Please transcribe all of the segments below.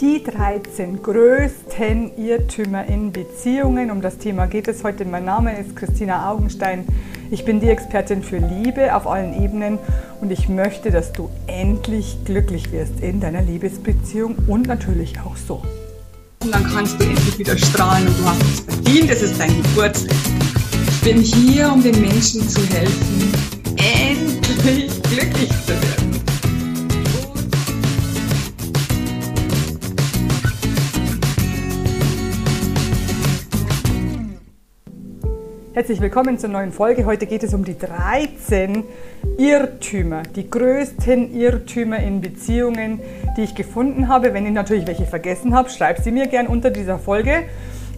Die 13 größten Irrtümer in Beziehungen. Um das Thema geht es heute. Mein Name ist Christina Augenstein. Ich bin die Expertin für Liebe auf allen Ebenen und ich möchte, dass du endlich glücklich wirst in deiner Liebesbeziehung und natürlich auch so. Und dann kannst du endlich wieder strahlen und du hast es verdient. Es ist dein Geburtstag. Ich bin hier, um den Menschen zu helfen, endlich glücklich zu werden. Herzlich willkommen zur neuen Folge. Heute geht es um die 13 Irrtümer, die größten Irrtümer in Beziehungen, die ich gefunden habe. Wenn ich natürlich welche vergessen habe, schreib sie mir gern unter dieser Folge.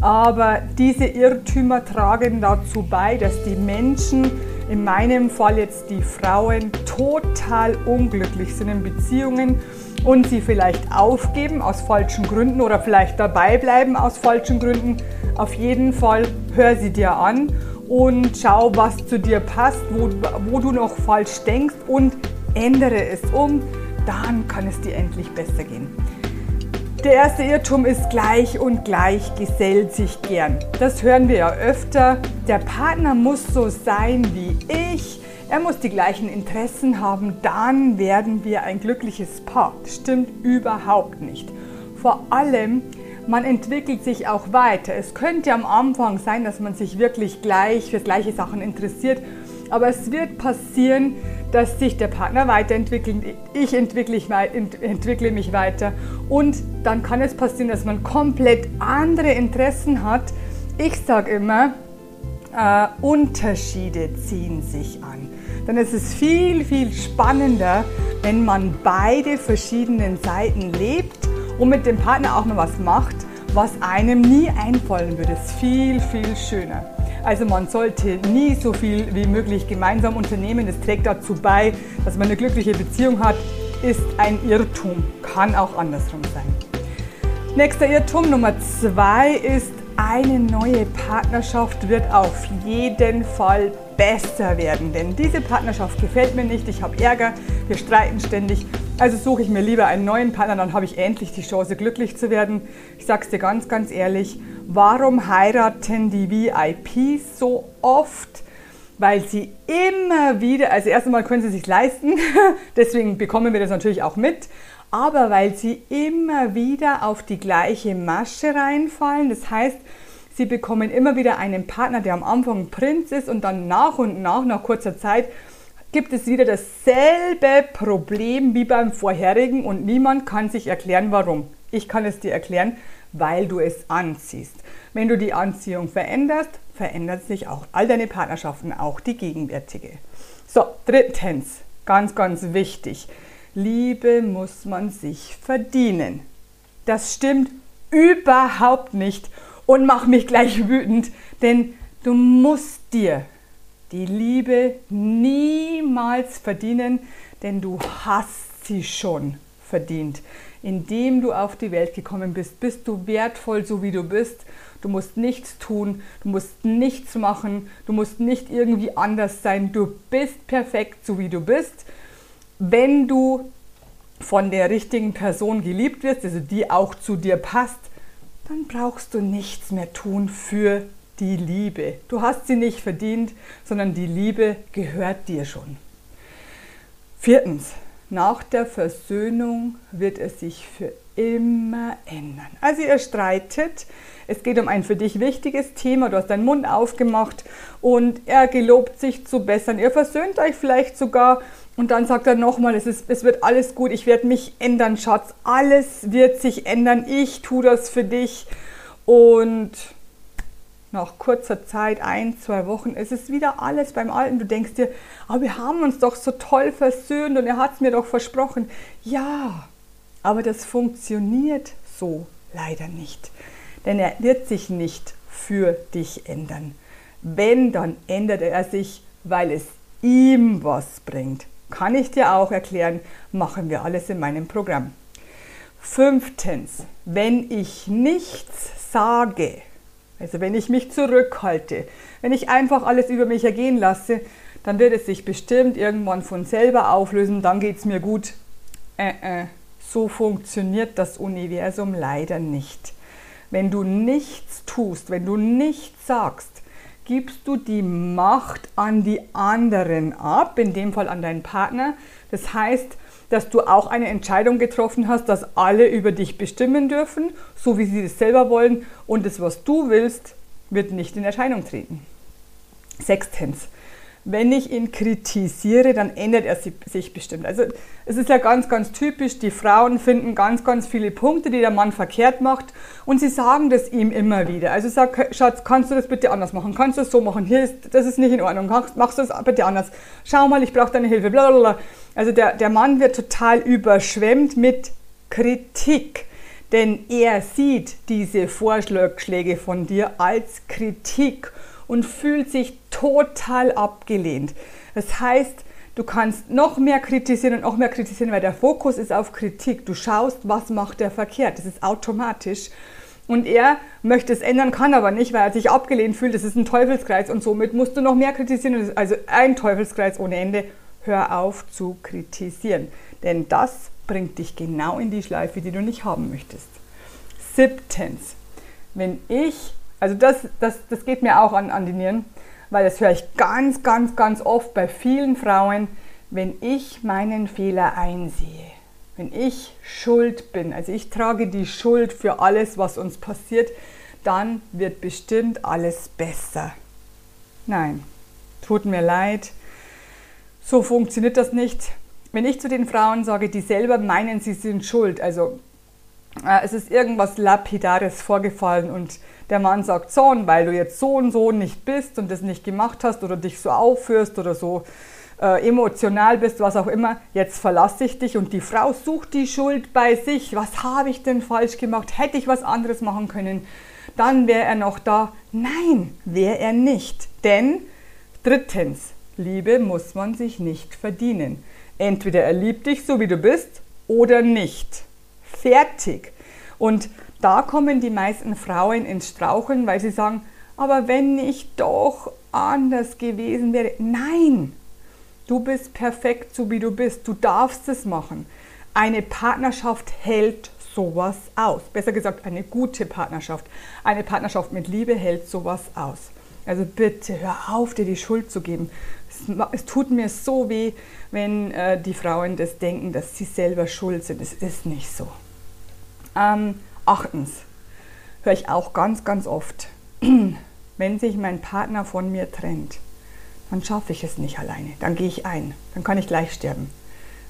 Aber diese Irrtümer tragen dazu bei, dass die Menschen, in meinem Fall jetzt die Frauen, total unglücklich sind in Beziehungen und sie vielleicht aufgeben aus falschen Gründen oder vielleicht dabei bleiben aus falschen Gründen. Auf jeden Fall hör sie dir an und schau, was zu dir passt, wo, wo du noch falsch denkst und ändere es um. Dann kann es dir endlich besser gehen. Der erste Irrtum ist gleich und gleich gesellt sich gern. Das hören wir ja öfter. Der Partner muss so sein wie ich. Er muss die gleichen Interessen haben. Dann werden wir ein glückliches Paar. Stimmt überhaupt nicht. Vor allem man entwickelt sich auch weiter. Es könnte am Anfang sein, dass man sich wirklich gleich für gleiche Sachen interessiert, aber es wird passieren, dass sich der Partner weiterentwickelt, ich entwickle, entwickle mich weiter und dann kann es passieren, dass man komplett andere Interessen hat. Ich sage immer, äh, Unterschiede ziehen sich an. Dann ist es viel, viel spannender, wenn man beide verschiedenen Seiten lebt und mit dem Partner auch mal was macht, was einem nie einfallen würde. Es ist viel, viel schöner. Also man sollte nie so viel wie möglich gemeinsam unternehmen. Das trägt dazu bei, dass man eine glückliche Beziehung hat, ist ein Irrtum. Kann auch andersrum sein. Nächster Irrtum Nummer zwei ist, eine neue Partnerschaft wird auf jeden Fall besser werden. Denn diese Partnerschaft gefällt mir nicht. Ich habe Ärger, wir streiten ständig also suche ich mir lieber einen neuen Partner, dann habe ich endlich die Chance, glücklich zu werden. Ich sage es dir ganz, ganz ehrlich, warum heiraten die VIPs so oft? Weil sie immer wieder, also erst einmal können sie sich leisten, deswegen bekommen wir das natürlich auch mit, aber weil sie immer wieder auf die gleiche Masche reinfallen. Das heißt, sie bekommen immer wieder einen Partner, der am Anfang Prinz ist und dann nach und nach, nach kurzer Zeit, gibt es wieder dasselbe Problem wie beim vorherigen und niemand kann sich erklären, warum. Ich kann es dir erklären, weil du es anziehst. Wenn du die Anziehung veränderst, verändert sich auch all deine Partnerschaften, auch die gegenwärtige. So, drittens, ganz, ganz wichtig. Liebe muss man sich verdienen. Das stimmt überhaupt nicht und macht mich gleich wütend, denn du musst dir die Liebe niemals verdienen, denn du hast sie schon verdient. Indem du auf die Welt gekommen bist, bist du wertvoll, so wie du bist. Du musst nichts tun, du musst nichts machen, du musst nicht irgendwie anders sein. Du bist perfekt, so wie du bist. Wenn du von der richtigen Person geliebt wirst, also die auch zu dir passt, dann brauchst du nichts mehr tun für die Liebe. Du hast sie nicht verdient, sondern die Liebe gehört dir schon. Viertens, nach der Versöhnung wird es sich für immer ändern. Also ihr streitet, es geht um ein für dich wichtiges Thema, du hast deinen Mund aufgemacht und er gelobt sich zu bessern. Ihr versöhnt euch vielleicht sogar und dann sagt er nochmal, es, es wird alles gut, ich werde mich ändern, Schatz, alles wird sich ändern, ich tue das für dich und nach kurzer Zeit, ein, zwei Wochen, ist es wieder alles beim Alten. Du denkst dir, aber wir haben uns doch so toll versöhnt und er hat es mir doch versprochen. Ja, aber das funktioniert so leider nicht. Denn er wird sich nicht für dich ändern. Wenn, dann ändert er sich, weil es ihm was bringt. Kann ich dir auch erklären, machen wir alles in meinem Programm. Fünftens, wenn ich nichts sage, also wenn ich mich zurückhalte, wenn ich einfach alles über mich ergehen lasse, dann wird es sich bestimmt irgendwann von selber auflösen, dann geht es mir gut. Äh, äh, So funktioniert das Universum leider nicht. Wenn du nichts tust, wenn du nichts sagst, gibst du die Macht an die anderen ab, in dem Fall an deinen Partner. Das heißt, dass du auch eine Entscheidung getroffen hast, dass alle über dich bestimmen dürfen, so wie sie es selber wollen und das, was du willst, wird nicht in Erscheinung treten. Sechstens, wenn ich ihn kritisiere, dann ändert er sich bestimmt. Also es ist ja ganz, ganz typisch, die Frauen finden ganz, ganz viele Punkte, die der Mann verkehrt macht und sie sagen das ihm immer wieder. Also sag, Schatz, kannst du das bitte anders machen? Kannst du das so machen? Hier ist, das ist nicht in Ordnung. Machst du das bitte anders? Schau mal, ich brauche deine Hilfe. Blablabla. Also der, der Mann wird total überschwemmt mit Kritik. Denn er sieht diese Vorschläge von dir als Kritik und fühlt sich total abgelehnt. Das heißt, du kannst noch mehr kritisieren und noch mehr kritisieren, weil der Fokus ist auf Kritik. Du schaust, was macht der verkehrt. Das ist automatisch. Und er möchte es ändern, kann aber nicht, weil er sich abgelehnt fühlt. Das ist ein Teufelskreis und somit musst du noch mehr kritisieren. Also ein Teufelskreis ohne Ende. Hör auf zu kritisieren, denn das bringt dich genau in die Schleife, die du nicht haben möchtest. Siebtens, wenn ich also das, das, das geht mir auch an, an die Nieren, weil das höre ich ganz, ganz, ganz oft bei vielen Frauen, wenn ich meinen Fehler einsehe, wenn ich schuld bin, also ich trage die Schuld für alles, was uns passiert, dann wird bestimmt alles besser. Nein, tut mir leid, so funktioniert das nicht. Wenn ich zu den Frauen sage, die selber meinen, sie sind schuld, also äh, es ist irgendwas Lapidares vorgefallen und der Mann sagt so, und weil du jetzt so und so nicht bist und das nicht gemacht hast oder dich so aufführst oder so äh, emotional bist, was auch immer, jetzt verlasse ich dich und die Frau sucht die Schuld bei sich. Was habe ich denn falsch gemacht? Hätte ich was anderes machen können? Dann wäre er noch da. Nein, wäre er nicht. Denn drittens, Liebe muss man sich nicht verdienen. Entweder er liebt dich so wie du bist oder nicht. Fertig. Und da kommen die meisten Frauen ins Straucheln, weil sie sagen, aber wenn ich doch anders gewesen wäre. Nein, du bist perfekt so wie du bist. Du darfst es machen. Eine Partnerschaft hält sowas aus. Besser gesagt, eine gute Partnerschaft. Eine Partnerschaft mit Liebe hält sowas aus. Also bitte hör auf, dir die Schuld zu geben. Es, es tut mir so weh, wenn äh, die Frauen das denken, dass sie selber schuld sind. Es ist nicht so. Ähm, achtens, höre ich auch ganz, ganz oft, wenn sich mein Partner von mir trennt, dann schaffe ich es nicht alleine. Dann gehe ich ein. Dann kann ich gleich sterben.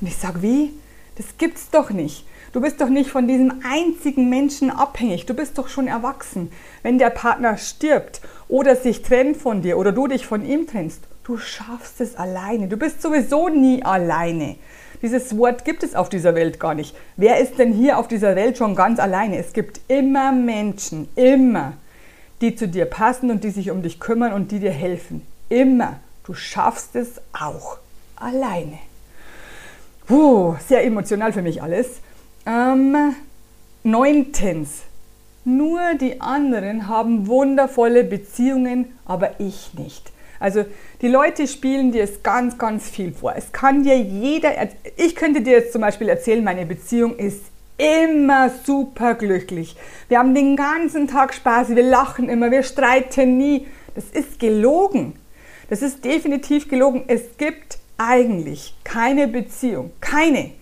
Und ich sage, wie? Das gibt's doch nicht. Du bist doch nicht von diesem einzigen Menschen abhängig. Du bist doch schon erwachsen. Wenn der Partner stirbt oder sich trennt von dir oder du dich von ihm trennst, du schaffst es alleine. Du bist sowieso nie alleine. Dieses Wort gibt es auf dieser Welt gar nicht. Wer ist denn hier auf dieser Welt schon ganz alleine? Es gibt immer Menschen, immer, die zu dir passen und die sich um dich kümmern und die dir helfen. Immer. Du schaffst es auch alleine. Puh, sehr emotional für mich alles. Ähm, neuntens. Nur die anderen haben wundervolle Beziehungen, aber ich nicht. Also die Leute spielen dir es ganz, ganz viel vor. Es kann dir jeder, ich könnte dir jetzt zum Beispiel erzählen, meine Beziehung ist immer super glücklich. Wir haben den ganzen Tag Spaß, wir lachen immer, wir streiten nie. Das ist gelogen. Das ist definitiv gelogen. Es gibt eigentlich keine Beziehung, keine,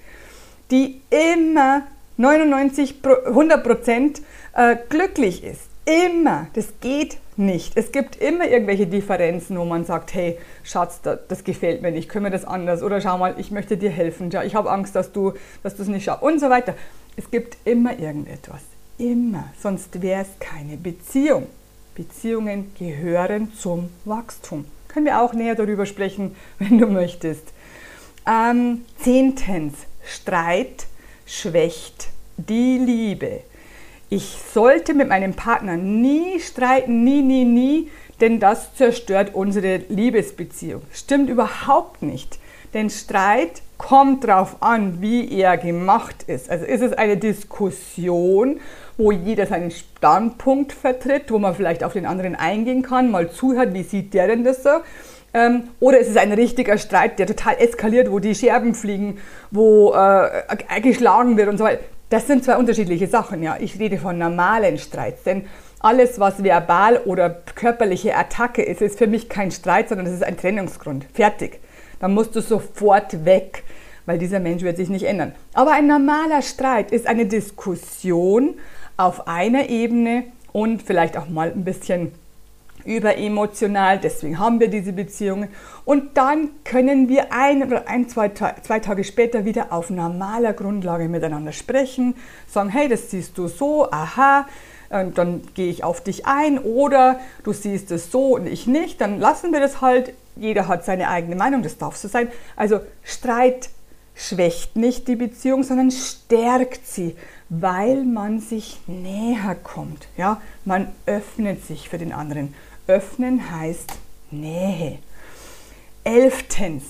die immer 99, 100 Prozent äh, glücklich ist. Immer. Das geht nicht. Es gibt immer irgendwelche Differenzen, wo man sagt, hey, Schatz, das, gefällt mir nicht, können wir das anders? Oder schau mal, ich möchte dir helfen. Ja, ich habe Angst, dass du dass es nicht schaffst und so weiter. Es gibt immer irgendetwas. Immer. Sonst wäre es keine Beziehung. Beziehungen gehören zum Wachstum. Können wir auch näher darüber sprechen, wenn du möchtest. Ähm, zehntens, Streit schwächt die Liebe. Ich sollte mit meinem Partner nie streiten, nie, nie, nie, denn das zerstört unsere Liebesbeziehung. Stimmt überhaupt nicht. Denn Streit kommt darauf an, wie er gemacht ist. Also ist es eine Diskussion, wo jeder seinen Standpunkt vertritt, wo man vielleicht auf den anderen eingehen kann, mal zuhört, wie sieht der denn das so? Ähm, oder ist es ein richtiger Streit, der total eskaliert, wo die Scherben fliegen, wo äh, geschlagen wird und so weiter. Das sind zwei unterschiedliche Sachen, ja. Ich rede von normalen Streits, denn alles, was verbal oder körperliche Attacke ist, ist für mich kein Streit, sondern es ist ein Trennungsgrund. Fertig. Dann musst du sofort weg, weil dieser Mensch wird sich nicht ändern. Aber ein normaler Streit ist eine Diskussion auf einer Ebene und vielleicht auch mal ein bisschen überemotional, deswegen haben wir diese Beziehungen. Und dann können wir ein oder ein, zwei, zwei Tage später wieder auf normaler Grundlage miteinander sprechen, sagen, hey, das siehst du so, aha, dann gehe ich auf dich ein oder du siehst es so und ich nicht, dann lassen wir das halt. Jeder hat seine eigene Meinung, das darf so sein. Also Streit schwächt nicht die Beziehung, sondern stärkt sie, weil man sich näher kommt. Ja? Man öffnet sich für den anderen. Öffnen heißt Nähe. Elftens,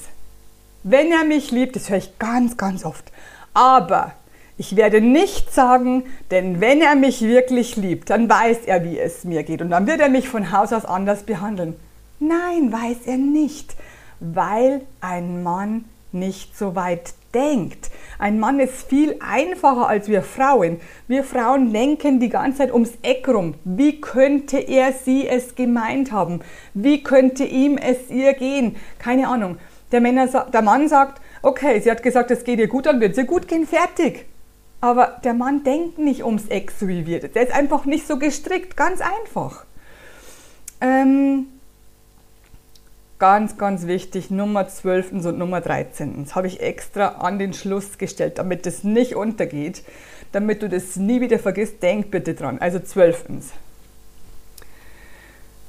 wenn er mich liebt, das höre ich ganz, ganz oft, aber ich werde nicht sagen, denn wenn er mich wirklich liebt, dann weiß er, wie es mir geht und dann wird er mich von Haus aus anders behandeln. Nein, weiß er nicht, weil ein Mann nicht so weit denkt. Ein Mann ist viel einfacher als wir Frauen. Wir Frauen denken die ganze Zeit ums Eck rum. Wie könnte er sie es gemeint haben? Wie könnte ihm es ihr gehen? Keine Ahnung. Der, Männer, der Mann sagt, okay, sie hat gesagt, es geht ihr gut, dann wird sie gut gehen, fertig. Aber der Mann denkt nicht ums Eck so wie wir. Der ist einfach nicht so gestrickt, ganz einfach. Ähm, ganz, ganz wichtig, Nummer 12. und Nummer 13. Das habe ich extra an den Schluss gestellt, damit das nicht untergeht, damit du das nie wieder vergisst. Denk bitte dran. Also 12.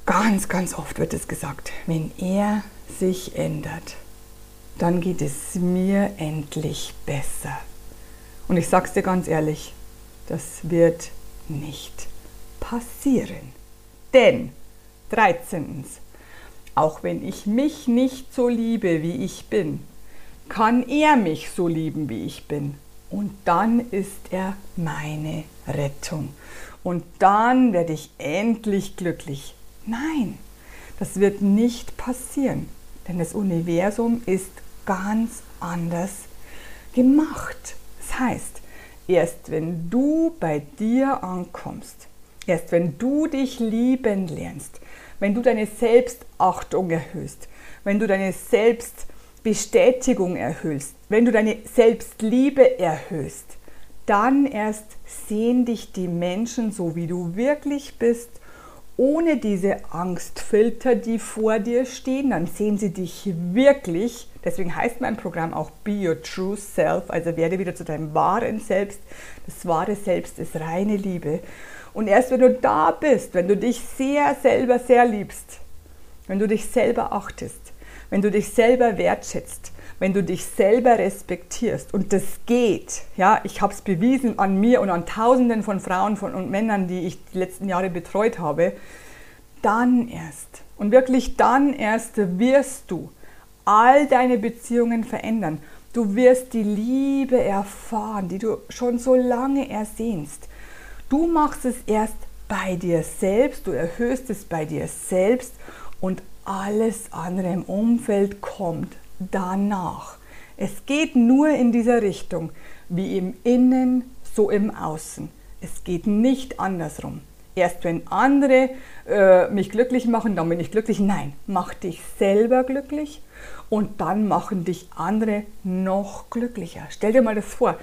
Ganz, ganz oft wird es gesagt, wenn er sich ändert, dann geht es mir endlich besser. Und ich sage es dir ganz ehrlich, das wird nicht passieren. Denn 13. Auch wenn ich mich nicht so liebe, wie ich bin, kann er mich so lieben, wie ich bin. Und dann ist er meine Rettung. Und dann werde ich endlich glücklich. Nein, das wird nicht passieren, denn das Universum ist ganz anders gemacht. Das heißt, erst wenn du bei dir ankommst, erst wenn du dich lieben lernst, wenn du deine Selbstachtung erhöhst, wenn du deine Selbstbestätigung erhöhst, wenn du deine Selbstliebe erhöhst, dann erst sehen dich die Menschen so, wie du wirklich bist, ohne diese Angstfilter, die vor dir stehen. Dann sehen sie dich wirklich. Deswegen heißt mein Programm auch Be Your True Self, also werde wieder zu deinem wahren Selbst. Das wahre Selbst ist reine Liebe. Und erst wenn du da bist, wenn du dich sehr selber sehr liebst, wenn du dich selber achtest, wenn du dich selber wertschätzt, wenn du dich selber respektierst und das geht, ja, ich habe es bewiesen an mir und an Tausenden von Frauen von, und Männern, die ich die letzten Jahre betreut habe, dann erst und wirklich dann erst wirst du all deine Beziehungen verändern. Du wirst die Liebe erfahren, die du schon so lange ersehnst. Du machst es erst bei dir selbst, du erhöhst es bei dir selbst und alles andere im Umfeld kommt danach. Es geht nur in dieser Richtung, wie im Innen, so im Außen. Es geht nicht andersrum. Erst wenn andere äh, mich glücklich machen, dann bin ich glücklich. Nein, mach dich selber glücklich und dann machen dich andere noch glücklicher. Stell dir mal das vor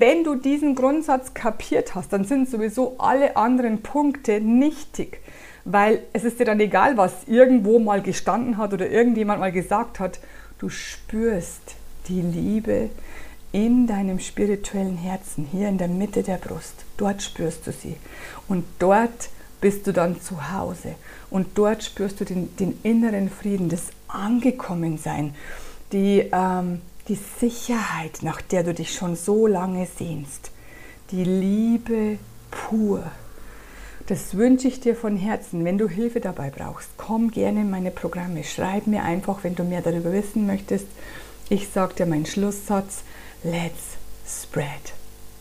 wenn du diesen Grundsatz kapiert hast, dann sind sowieso alle anderen Punkte nichtig, weil es ist dir dann egal, was irgendwo mal gestanden hat oder irgendjemand mal gesagt hat. Du spürst die Liebe in deinem spirituellen Herzen, hier in der Mitte der Brust. Dort spürst du sie. Und dort bist du dann zu Hause. Und dort spürst du den, den inneren Frieden, das Angekommensein, die, ähm, die Sicherheit, nach der du dich schon so lange sehnst, die Liebe pur. Das wünsche ich dir von Herzen. Wenn du Hilfe dabei brauchst, komm gerne in meine Programme. Schreib mir einfach, wenn du mehr darüber wissen möchtest. Ich sage dir meinen Schlusssatz. Let's spread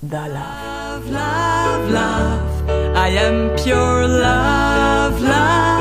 the love. Love, love, love. I am pure love.